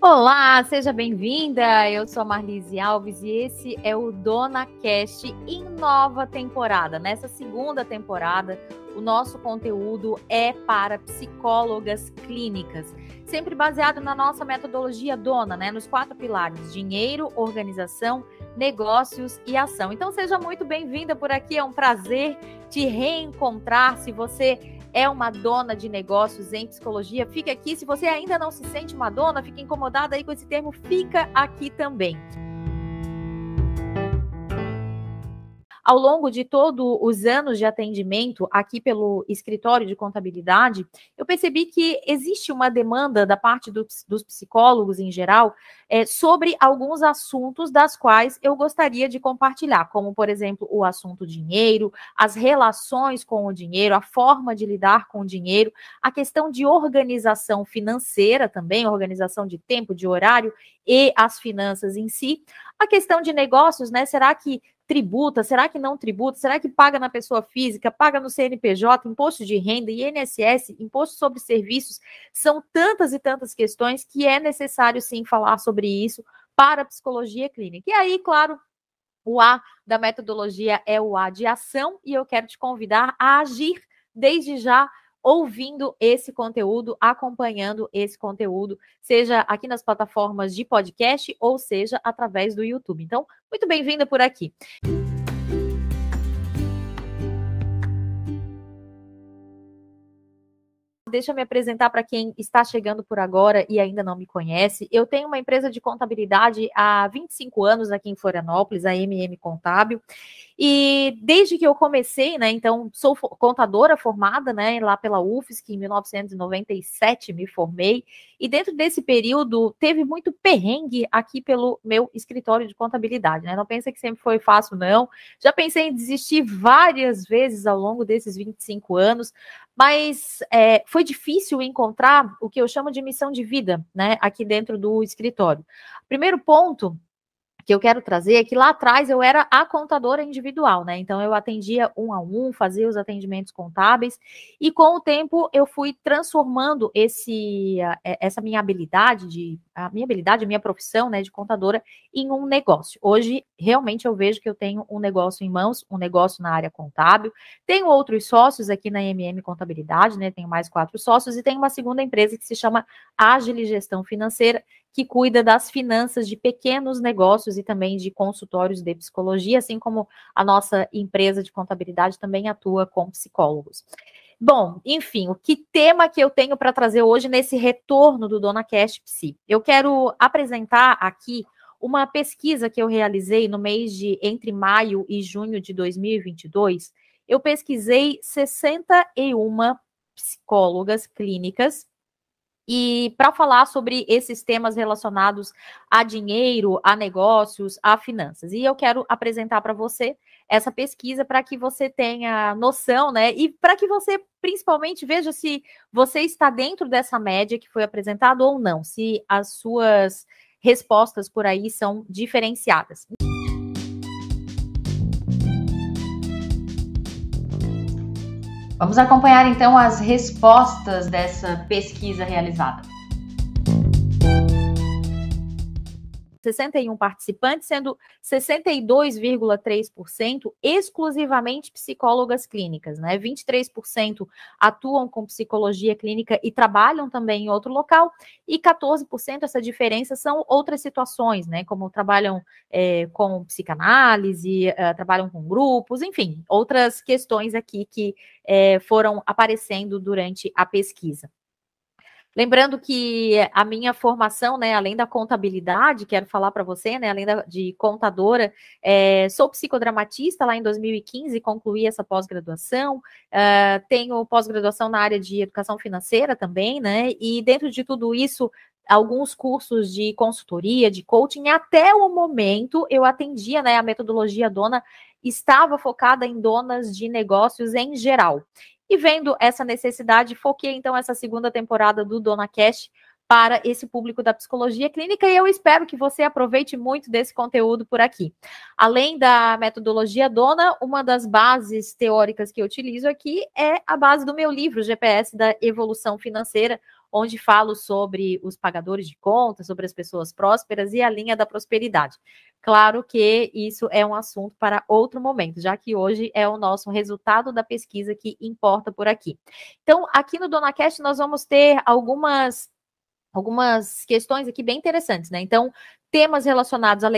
Olá, seja bem-vinda. Eu sou a Marlise Alves e esse é o Dona Cast em nova temporada. Nessa segunda temporada, o nosso conteúdo é para psicólogas clínicas, sempre baseado na nossa metodologia Dona, né, nos quatro pilares: dinheiro, organização, negócios e ação. Então seja muito bem-vinda por aqui. É um prazer te reencontrar. Se você é uma dona de negócios em psicologia, fica aqui. Se você ainda não se sente uma dona, fica incomodada aí com esse termo, fica aqui também. Ao longo de todos os anos de atendimento aqui pelo escritório de contabilidade, eu percebi que existe uma demanda da parte do, dos psicólogos em geral é, sobre alguns assuntos das quais eu gostaria de compartilhar, como, por exemplo, o assunto dinheiro, as relações com o dinheiro, a forma de lidar com o dinheiro, a questão de organização financeira também, organização de tempo, de horário e as finanças em si. A questão de negócios, né? Será que tributa? Será que não tributa? Será que paga na pessoa física? Paga no CNPJ, imposto de renda, INSS, imposto sobre serviços? São tantas e tantas questões que é necessário sim falar sobre isso para a psicologia clínica. E aí, claro, o A da metodologia é o A de ação e eu quero te convidar a agir desde já ouvindo esse conteúdo, acompanhando esse conteúdo, seja aqui nas plataformas de podcast ou seja através do YouTube. Então, muito bem-vinda por aqui. Deixa eu me apresentar para quem está chegando por agora e ainda não me conhece. Eu tenho uma empresa de contabilidade há 25 anos aqui em Florianópolis, a MM Contábil. E desde que eu comecei, né, então sou contadora formada, né, lá pela UFSC em 1997 me formei. E dentro desse período teve muito perrengue aqui pelo meu escritório de contabilidade, né? Não pensa que sempre foi fácil não. Já pensei em desistir várias vezes ao longo desses 25 anos, mas é, foi difícil encontrar o que eu chamo de missão de vida, né, aqui dentro do escritório. Primeiro ponto que eu quero trazer é que lá atrás eu era a contadora individual, né? Então eu atendia um a um, fazia os atendimentos contábeis, e com o tempo eu fui transformando esse, essa minha habilidade de a minha habilidade, a minha profissão, né, de contadora em um negócio. Hoje realmente eu vejo que eu tenho um negócio em mãos, um negócio na área contábil. Tenho outros sócios aqui na MM Contabilidade, né? Tenho mais quatro sócios e tenho uma segunda empresa que se chama Agile Gestão Financeira, que cuida das finanças de pequenos negócios e também de consultórios de psicologia, assim como a nossa empresa de contabilidade também atua com psicólogos. Bom, enfim, o que tema que eu tenho para trazer hoje nesse retorno do Dona Cash Psi? Eu quero apresentar aqui uma pesquisa que eu realizei no mês de entre maio e junho de 2022. Eu pesquisei 61 psicólogas clínicas e para falar sobre esses temas relacionados a dinheiro, a negócios, a finanças. E eu quero apresentar para você essa pesquisa para que você tenha noção, né? E para que você principalmente veja se você está dentro dessa média que foi apresentada ou não, se as suas respostas por aí são diferenciadas. Vamos acompanhar então as respostas dessa pesquisa realizada. 61 participantes, sendo 62,3% exclusivamente psicólogas clínicas, né? 23% atuam com psicologia clínica e trabalham também em outro local, e 14% essa diferença são outras situações, né? Como trabalham é, com psicanálise, é, trabalham com grupos, enfim, outras questões aqui que é, foram aparecendo durante a pesquisa. Lembrando que a minha formação, né, além da contabilidade, quero falar para você, né, além da, de contadora, é, sou psicodramatista lá em 2015, concluí essa pós-graduação, uh, tenho pós-graduação na área de educação financeira também, né, e dentro de tudo isso, alguns cursos de consultoria, de coaching, até o momento eu atendia, né, a metodologia dona estava focada em donas de negócios em geral. E vendo essa necessidade, foquei então essa segunda temporada do Dona Cash para esse público da psicologia clínica e eu espero que você aproveite muito desse conteúdo por aqui. Além da metodologia dona, uma das bases teóricas que eu utilizo aqui é a base do meu livro GPS da evolução financeira, onde falo sobre os pagadores de contas, sobre as pessoas prósperas e a linha da prosperidade. Claro que isso é um assunto para outro momento, já que hoje é o nosso resultado da pesquisa que importa por aqui. Então, aqui no DonaCast nós vamos ter algumas algumas questões aqui bem interessantes, né? Então, temas relacionados à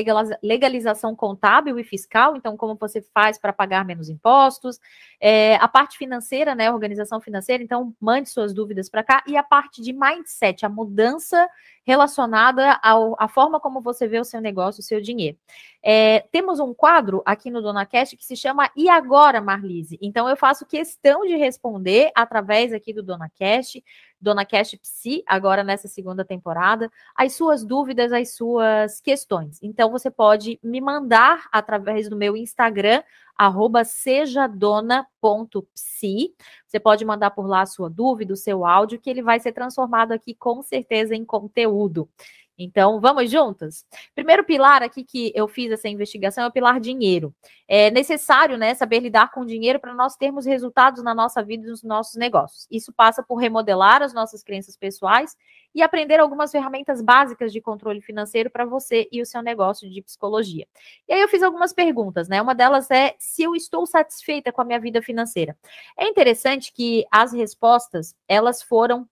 legalização contábil e fiscal, então, como você faz para pagar menos impostos, é, a parte financeira, né? Organização financeira, então, mande suas dúvidas para cá, e a parte de mindset, a mudança relacionada ao, à forma como você vê o seu negócio, o seu dinheiro. É, temos um quadro aqui no Dona Cash que se chama E Agora, Marlise? Então, eu faço questão de responder através aqui do Dona Cash, Dona Cash Psi, agora nessa segunda temporada, as suas dúvidas, as suas questões. Então, você pode me mandar através do meu Instagram, arroba sejadona.psi. Você pode mandar por lá a sua dúvida, o seu áudio, que ele vai ser transformado aqui com certeza em conteúdo. Então, vamos juntas? Primeiro pilar aqui que eu fiz essa investigação é o pilar dinheiro. É necessário, né, saber lidar com dinheiro para nós termos resultados na nossa vida e nos nossos negócios. Isso passa por remodelar as nossas crenças pessoais e aprender algumas ferramentas básicas de controle financeiro para você e o seu negócio de psicologia. E aí eu fiz algumas perguntas, né? Uma delas é se eu estou satisfeita com a minha vida financeira. É interessante que as respostas, elas foram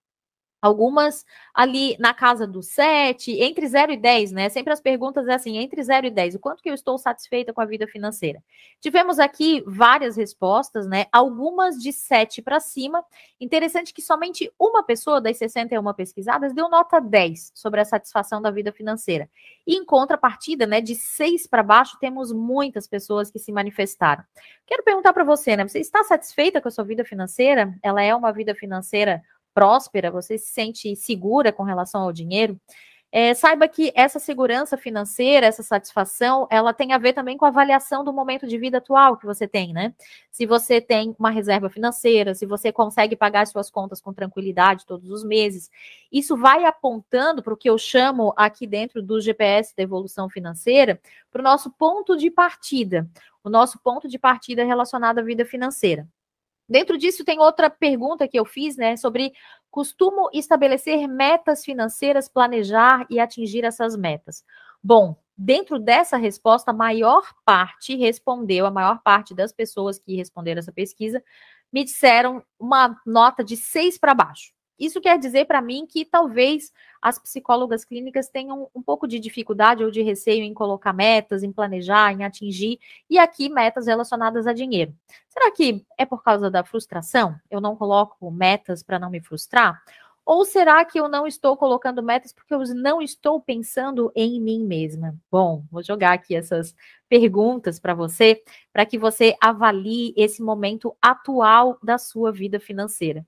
Algumas ali na casa do 7, entre 0 e 10, né? Sempre as perguntas é assim, entre 0 e 10, o quanto que eu estou satisfeita com a vida financeira? Tivemos aqui várias respostas, né? Algumas de 7 para cima. Interessante que somente uma pessoa das 61 pesquisadas deu nota 10 sobre a satisfação da vida financeira. E em contrapartida, né, de 6 para baixo, temos muitas pessoas que se manifestaram. Quero perguntar para você, né? Você está satisfeita com a sua vida financeira? Ela é uma vida financeira próspera, você se sente segura com relação ao dinheiro, é, saiba que essa segurança financeira, essa satisfação, ela tem a ver também com a avaliação do momento de vida atual que você tem, né? Se você tem uma reserva financeira, se você consegue pagar suas contas com tranquilidade todos os meses, isso vai apontando para o que eu chamo aqui dentro do GPS da evolução financeira, para o nosso ponto de partida, o nosso ponto de partida relacionado à vida financeira. Dentro disso, tem outra pergunta que eu fiz, né, sobre costumo estabelecer metas financeiras, planejar e atingir essas metas. Bom, dentro dessa resposta, a maior parte respondeu, a maior parte das pessoas que responderam essa pesquisa me disseram uma nota de seis para baixo. Isso quer dizer para mim que talvez as psicólogas clínicas tenham um pouco de dificuldade ou de receio em colocar metas, em planejar, em atingir, e aqui metas relacionadas a dinheiro. Será que é por causa da frustração? Eu não coloco metas para não me frustrar? Ou será que eu não estou colocando metas porque eu não estou pensando em mim mesma? Bom, vou jogar aqui essas perguntas para você, para que você avalie esse momento atual da sua vida financeira.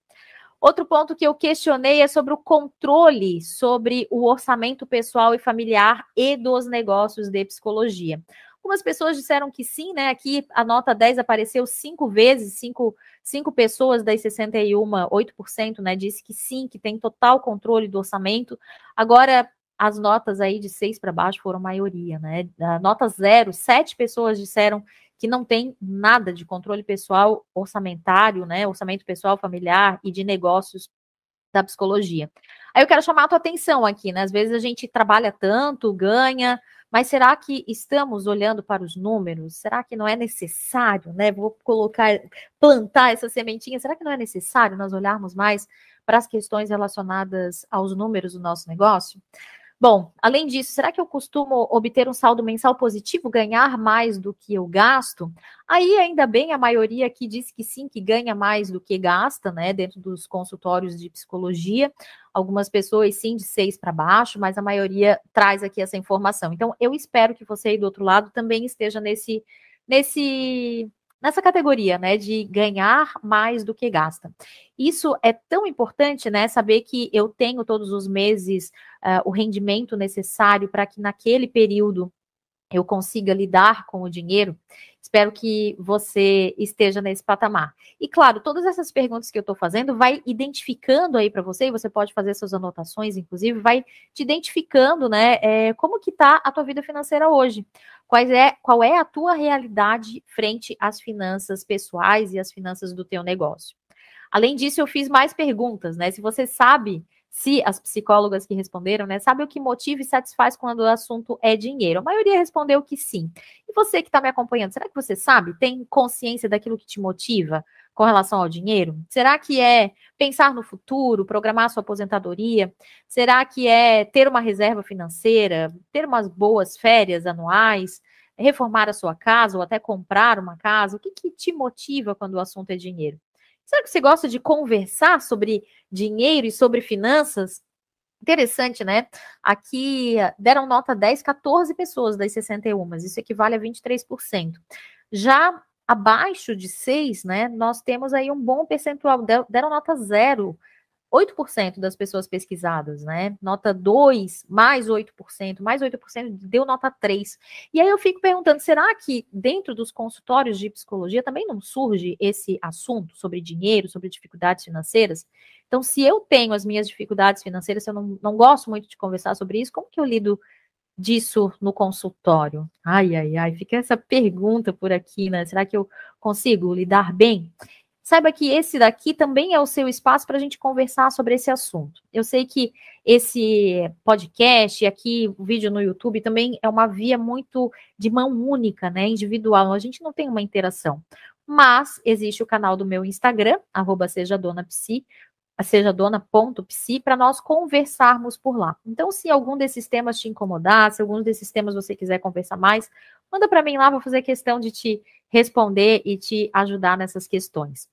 Outro ponto que eu questionei é sobre o controle sobre o orçamento pessoal e familiar e dos negócios de psicologia. Algumas pessoas disseram que sim, né? Aqui a nota 10 apareceu cinco vezes, cinco, cinco pessoas das 61, 8%, né? Disse que sim, que tem total controle do orçamento. Agora, as notas aí de seis para baixo foram maioria, né? A nota zero, sete pessoas disseram que não tem nada de controle pessoal orçamentário, né? Orçamento pessoal familiar e de negócios da psicologia. Aí eu quero chamar a tua atenção aqui, né? Às vezes a gente trabalha tanto, ganha, mas será que estamos olhando para os números? Será que não é necessário, né? Vou colocar, plantar essa sementinha. Será que não é necessário nós olharmos mais para as questões relacionadas aos números do nosso negócio? Bom, além disso, será que eu costumo obter um saldo mensal positivo, ganhar mais do que eu gasto? Aí, ainda bem, a maioria aqui diz que sim, que ganha mais do que gasta, né, dentro dos consultórios de psicologia. Algumas pessoas, sim, de seis para baixo, mas a maioria traz aqui essa informação. Então, eu espero que você aí do outro lado também esteja nesse, nesse nessa categoria, né, de ganhar mais do que gasta. Isso é tão importante, né, saber que eu tenho todos os meses uh, o rendimento necessário para que naquele período eu consiga lidar com o dinheiro. Espero que você esteja nesse patamar. E claro, todas essas perguntas que eu estou fazendo vai identificando aí para você, e você pode fazer suas anotações, inclusive, vai te identificando, né, é, como que está a tua vida financeira hoje. Qual é, qual é a tua realidade frente às finanças pessoais e às finanças do teu negócio. Além disso, eu fiz mais perguntas, né? Se você sabe se as psicólogas que responderam, né, sabe o que motiva e satisfaz quando o assunto é dinheiro? A maioria respondeu que sim. E você que está me acompanhando, será que você sabe? Tem consciência daquilo que te motiva com relação ao dinheiro? Será que é pensar no futuro, programar sua aposentadoria? Será que é ter uma reserva financeira, ter umas boas férias anuais? reformar a sua casa ou até comprar uma casa? O que, que te motiva quando o assunto é dinheiro? Será que você gosta de conversar sobre dinheiro e sobre finanças? Interessante, né? Aqui deram nota 10, 14 pessoas das 61, isso equivale a 23%. Já abaixo de 6, né, nós temos aí um bom percentual, deram nota 0, 8% das pessoas pesquisadas, né? Nota 2, mais 8%, mais 8% deu nota 3. E aí eu fico perguntando, será que dentro dos consultórios de psicologia também não surge esse assunto sobre dinheiro, sobre dificuldades financeiras? Então, se eu tenho as minhas dificuldades financeiras, eu não, não gosto muito de conversar sobre isso, como que eu lido disso no consultório? Ai, ai, ai, fica essa pergunta por aqui, né? Será que eu consigo lidar bem? Saiba que esse daqui também é o seu espaço para a gente conversar sobre esse assunto. Eu sei que esse podcast, aqui o vídeo no YouTube, também é uma via muito de mão única, né? Individual. A gente não tem uma interação. Mas existe o canal do meu Instagram, arroba seja dona psi, seja para nós conversarmos por lá. Então, se algum desses temas te incomodar, se algum desses temas você quiser conversar mais, manda para mim lá, vou fazer questão de te responder e te ajudar nessas questões.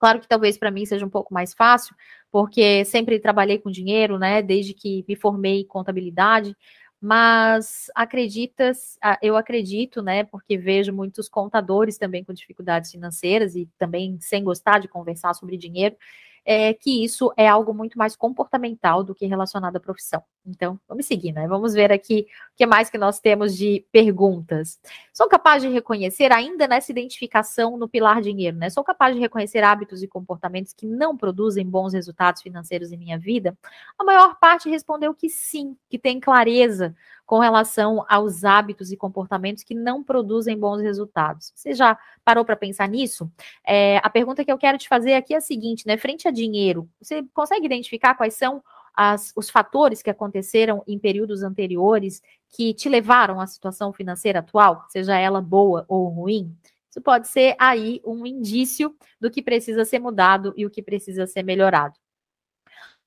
Claro que talvez para mim seja um pouco mais fácil, porque sempre trabalhei com dinheiro, né, desde que me formei em contabilidade, mas acreditas, eu acredito, né, porque vejo muitos contadores também com dificuldades financeiras e também sem gostar de conversar sobre dinheiro, é, que isso é algo muito mais comportamental do que relacionado à profissão. Então, vamos seguir, né? Vamos ver aqui o que mais que nós temos de perguntas. Sou capaz de reconhecer, ainda nessa identificação no pilar dinheiro, né? Sou capaz de reconhecer hábitos e comportamentos que não produzem bons resultados financeiros em minha vida? A maior parte respondeu que sim, que tem clareza com relação aos hábitos e comportamentos que não produzem bons resultados. Você já parou para pensar nisso? É, a pergunta que eu quero te fazer aqui é a seguinte, né? Frente a dinheiro, você consegue identificar quais são as, os fatores que aconteceram em períodos anteriores que te levaram à situação financeira atual, seja ela boa ou ruim? Isso pode ser aí um indício do que precisa ser mudado e o que precisa ser melhorado.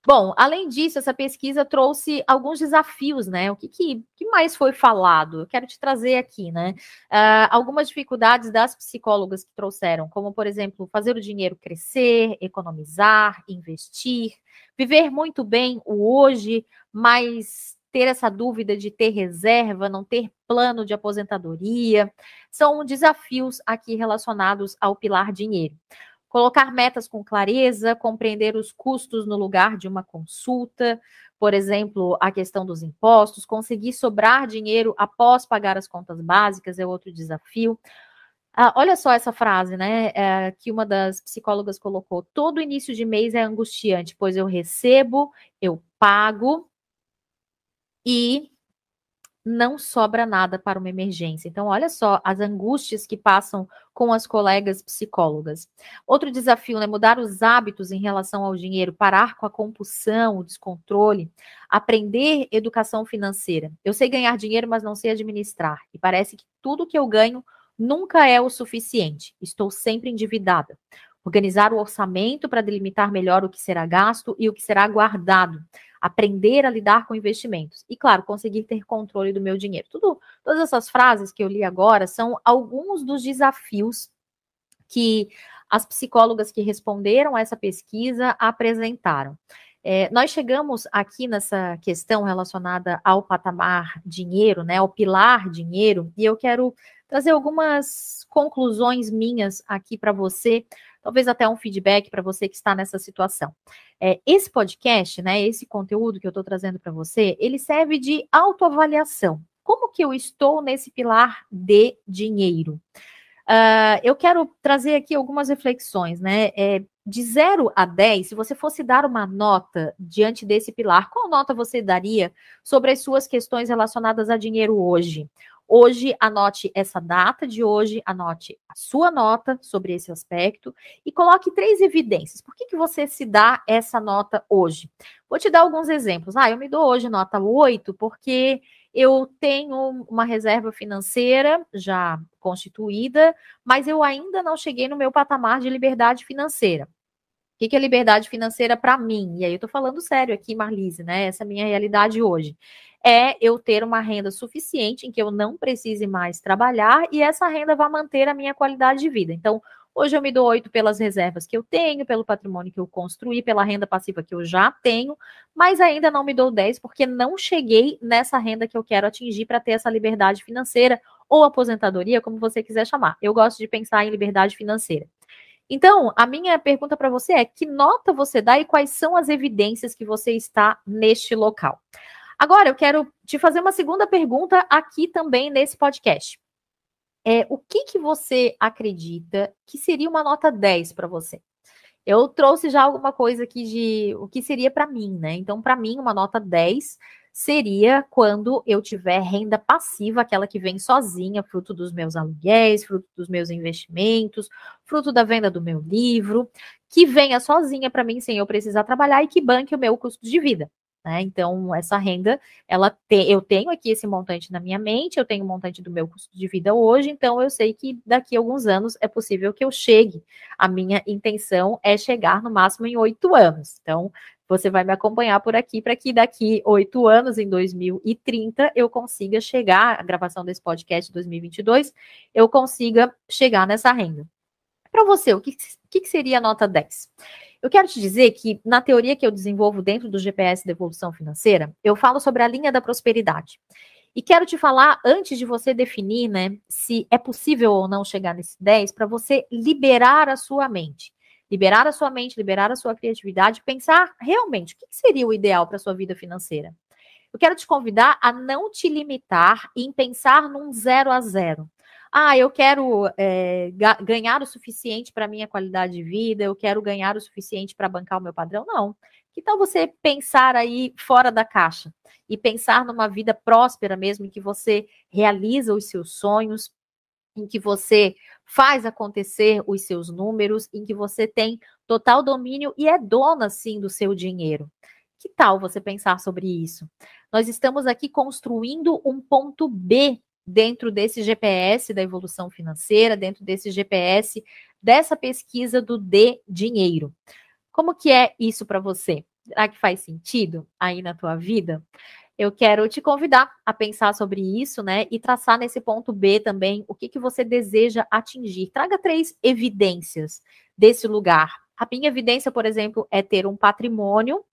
Bom, além disso, essa pesquisa trouxe alguns desafios, né? O que, que, que mais foi falado? Eu quero te trazer aqui, né? Uh, algumas dificuldades das psicólogas que trouxeram, como, por exemplo, fazer o dinheiro crescer, economizar, investir, viver muito bem o hoje, mas ter essa dúvida de ter reserva, não ter plano de aposentadoria, são desafios aqui relacionados ao pilar dinheiro. Colocar metas com clareza, compreender os custos no lugar de uma consulta, por exemplo, a questão dos impostos, conseguir sobrar dinheiro após pagar as contas básicas é outro desafio. Ah, olha só essa frase, né? É, que uma das psicólogas colocou: todo início de mês é angustiante, pois eu recebo, eu pago e não sobra nada para uma emergência. Então, olha só as angústias que passam com as colegas psicólogas. Outro desafio é né, mudar os hábitos em relação ao dinheiro, parar com a compulsão, o descontrole, aprender educação financeira. Eu sei ganhar dinheiro, mas não sei administrar. E parece que tudo que eu ganho nunca é o suficiente. Estou sempre endividada. Organizar o orçamento para delimitar melhor o que será gasto e o que será guardado aprender a lidar com investimentos e, claro, conseguir ter controle do meu dinheiro. Tudo, todas essas frases que eu li agora são alguns dos desafios que as psicólogas que responderam a essa pesquisa apresentaram. É, nós chegamos aqui nessa questão relacionada ao patamar dinheiro, né, ao pilar dinheiro, e eu quero trazer algumas conclusões minhas aqui para você talvez até um feedback para você que está nessa situação. É, esse podcast, né, esse conteúdo que eu estou trazendo para você, ele serve de autoavaliação. Como que eu estou nesse pilar de dinheiro? Uh, eu quero trazer aqui algumas reflexões, né? É, de 0 a 10, se você fosse dar uma nota diante desse pilar, qual nota você daria sobre as suas questões relacionadas a dinheiro hoje? Hoje, anote essa data de hoje, anote a sua nota sobre esse aspecto e coloque três evidências. Por que, que você se dá essa nota hoje? Vou te dar alguns exemplos. Ah, eu me dou hoje nota 8 porque eu tenho uma reserva financeira já constituída, mas eu ainda não cheguei no meu patamar de liberdade financeira. O que é liberdade financeira para mim? E aí eu tô falando sério aqui, Marlise, né? Essa é a minha realidade hoje é eu ter uma renda suficiente em que eu não precise mais trabalhar e essa renda vai manter a minha qualidade de vida. Então, hoje eu me dou oito pelas reservas que eu tenho, pelo patrimônio que eu construí, pela renda passiva que eu já tenho, mas ainda não me dou 10 porque não cheguei nessa renda que eu quero atingir para ter essa liberdade financeira ou aposentadoria, como você quiser chamar. Eu gosto de pensar em liberdade financeira. Então, a minha pergunta para você é: que nota você dá e quais são as evidências que você está neste local? Agora, eu quero te fazer uma segunda pergunta aqui também nesse podcast. É, o que, que você acredita que seria uma nota 10 para você? Eu trouxe já alguma coisa aqui de o que seria para mim, né? Então, para mim, uma nota 10 seria quando eu tiver renda passiva, aquela que vem sozinha, fruto dos meus aluguéis, fruto dos meus investimentos, fruto da venda do meu livro, que venha sozinha para mim sem eu precisar trabalhar e que banque o meu custo de vida. Né? Então, essa renda, ela te, eu tenho aqui esse montante na minha mente, eu tenho o montante do meu custo de vida hoje, então eu sei que daqui a alguns anos é possível que eu chegue. A minha intenção é chegar no máximo em oito anos. Então, você vai me acompanhar por aqui para que daqui oito anos, em 2030, eu consiga chegar, a gravação desse podcast 2022, eu consiga chegar nessa renda. Para você, o que, que, seria a nota 10? Eu quero te dizer que, na teoria que eu desenvolvo dentro do GPS da evolução financeira, eu falo sobre a linha da prosperidade. E quero te falar, antes de você definir, né, se é possível ou não chegar nesse 10, para você liberar a sua mente. Liberar a sua mente, liberar a sua criatividade, pensar realmente o que seria o ideal para a sua vida financeira. Eu quero te convidar a não te limitar em pensar num zero a zero ah, eu quero é, ganhar o suficiente para minha qualidade de vida, eu quero ganhar o suficiente para bancar o meu padrão. Não. Que tal você pensar aí fora da caixa e pensar numa vida próspera mesmo, em que você realiza os seus sonhos, em que você faz acontecer os seus números, em que você tem total domínio e é dona, sim, do seu dinheiro. Que tal você pensar sobre isso? Nós estamos aqui construindo um ponto B dentro desse GPS da evolução financeira, dentro desse GPS dessa pesquisa do D dinheiro. Como que é isso para você? Será que faz sentido aí na tua vida? Eu quero te convidar a pensar sobre isso, né? E traçar nesse ponto B também o que, que você deseja atingir. Traga três evidências desse lugar. A minha evidência, por exemplo, é ter um patrimônio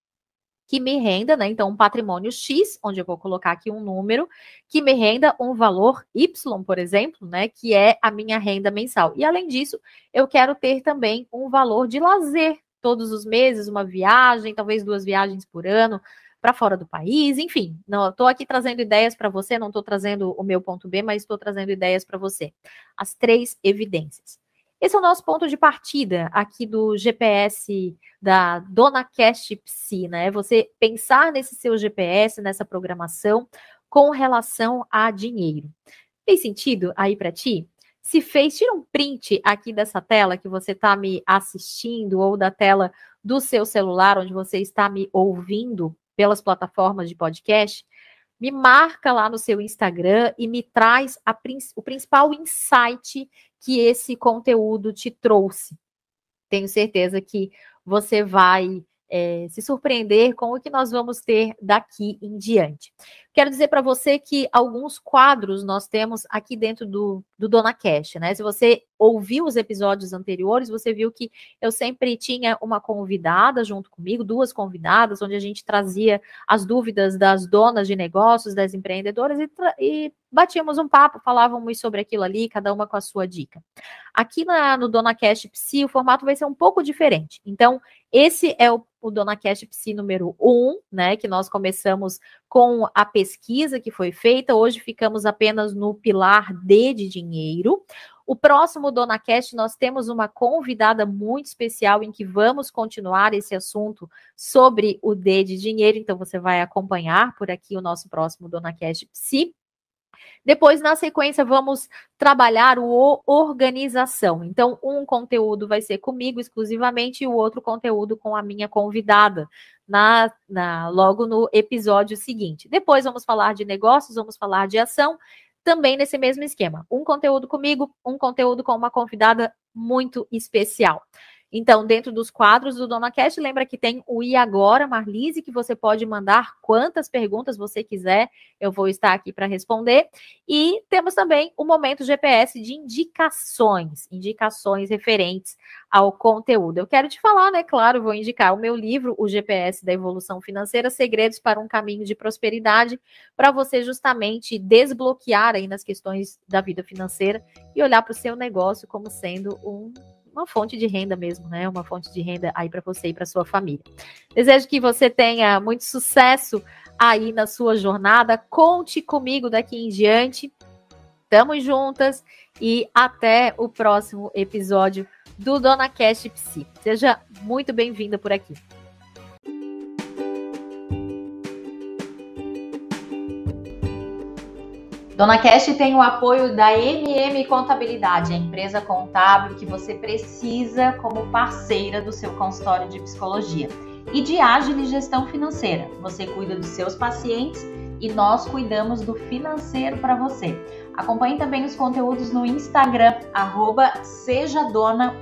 que me renda, né? Então, um patrimônio X, onde eu vou colocar aqui um número, que me renda um valor Y, por exemplo, né? Que é a minha renda mensal. E além disso, eu quero ter também um valor de lazer todos os meses, uma viagem, talvez duas viagens por ano para fora do país, enfim. Não estou aqui trazendo ideias para você, não estou trazendo o meu ponto B, mas estou trazendo ideias para você. As três evidências. Esse é o nosso ponto de partida aqui do GPS da Dona Cast Psi, né? Você pensar nesse seu GPS, nessa programação com relação a dinheiro. Tem sentido aí para ti? Se fez, tira um print aqui dessa tela que você está me assistindo ou da tela do seu celular onde você está me ouvindo pelas plataformas de podcast me marca lá no seu Instagram e me traz a, o principal insight que esse conteúdo te trouxe. Tenho certeza que você vai é, se surpreender com o que nós vamos ter daqui em diante. Quero dizer para você que alguns quadros nós temos aqui dentro do, do Dona Cash, né? Se você ouviu os episódios anteriores, você viu que eu sempre tinha uma convidada junto comigo, duas convidadas, onde a gente trazia as dúvidas das donas de negócios, das empreendedoras e, e batíamos um papo, falávamos sobre aquilo ali, cada uma com a sua dica. Aqui na, no Dona Cash Psi, o formato vai ser um pouco diferente. Então, esse é o, o Dona Cash Psi número um, né? Que nós começamos com a pesquisa que foi feita. Hoje ficamos apenas no pilar D de dinheiro. O próximo Dona Cast, nós temos uma convidada muito especial em que vamos continuar esse assunto sobre o D de dinheiro, então você vai acompanhar por aqui o nosso próximo Dona Cast Psi. Depois, na sequência, vamos trabalhar o organização. Então, um conteúdo vai ser comigo exclusivamente e o outro conteúdo com a minha convidada. Na, na, logo no episódio seguinte. Depois vamos falar de negócios, vamos falar de ação, também nesse mesmo esquema. Um conteúdo comigo, um conteúdo com uma convidada muito especial. Então, dentro dos quadros do Dona Cash, lembra que tem o E Agora, Marlise, que você pode mandar quantas perguntas você quiser, eu vou estar aqui para responder. E temos também o Momento GPS de indicações, indicações referentes ao conteúdo. Eu quero te falar, né? Claro, vou indicar o meu livro, O GPS da Evolução Financeira, Segredos para um Caminho de Prosperidade, para você justamente desbloquear aí nas questões da vida financeira e olhar para o seu negócio como sendo um uma fonte de renda mesmo, né? Uma fonte de renda aí para você e para sua família. Desejo que você tenha muito sucesso aí na sua jornada. Conte comigo daqui em diante. Tamo juntas e até o próximo episódio do Dona Cash Psi. Seja muito bem-vinda por aqui. Dona Cash tem o apoio da MM Contabilidade, a empresa contábil que você precisa como parceira do seu consultório de psicologia. E de Agile Gestão Financeira. Você cuida dos seus pacientes e nós cuidamos do financeiro para você. Acompanhe também os conteúdos no Instagram, arroba sejadona.psi.